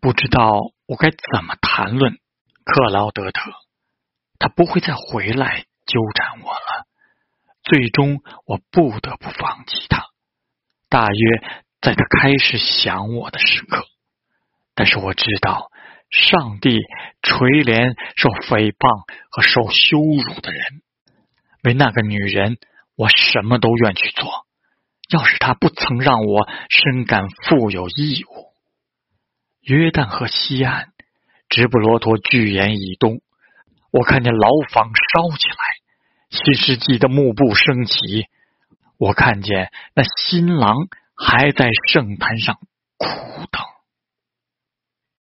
不知道我该怎么谈论克劳德特，他不会再回来纠缠我了。最终，我不得不放弃他。大约在他开始想我的时刻，但是我知道，上帝垂怜受诽谤和受羞辱的人。为那个女人，我什么都愿去做。要是他不曾让我深感负有义务。约旦河西岸，直布罗陀巨岩以东，我看见牢房烧起来，新世纪的幕布升起，我看见那新郎还在圣坛上哭等。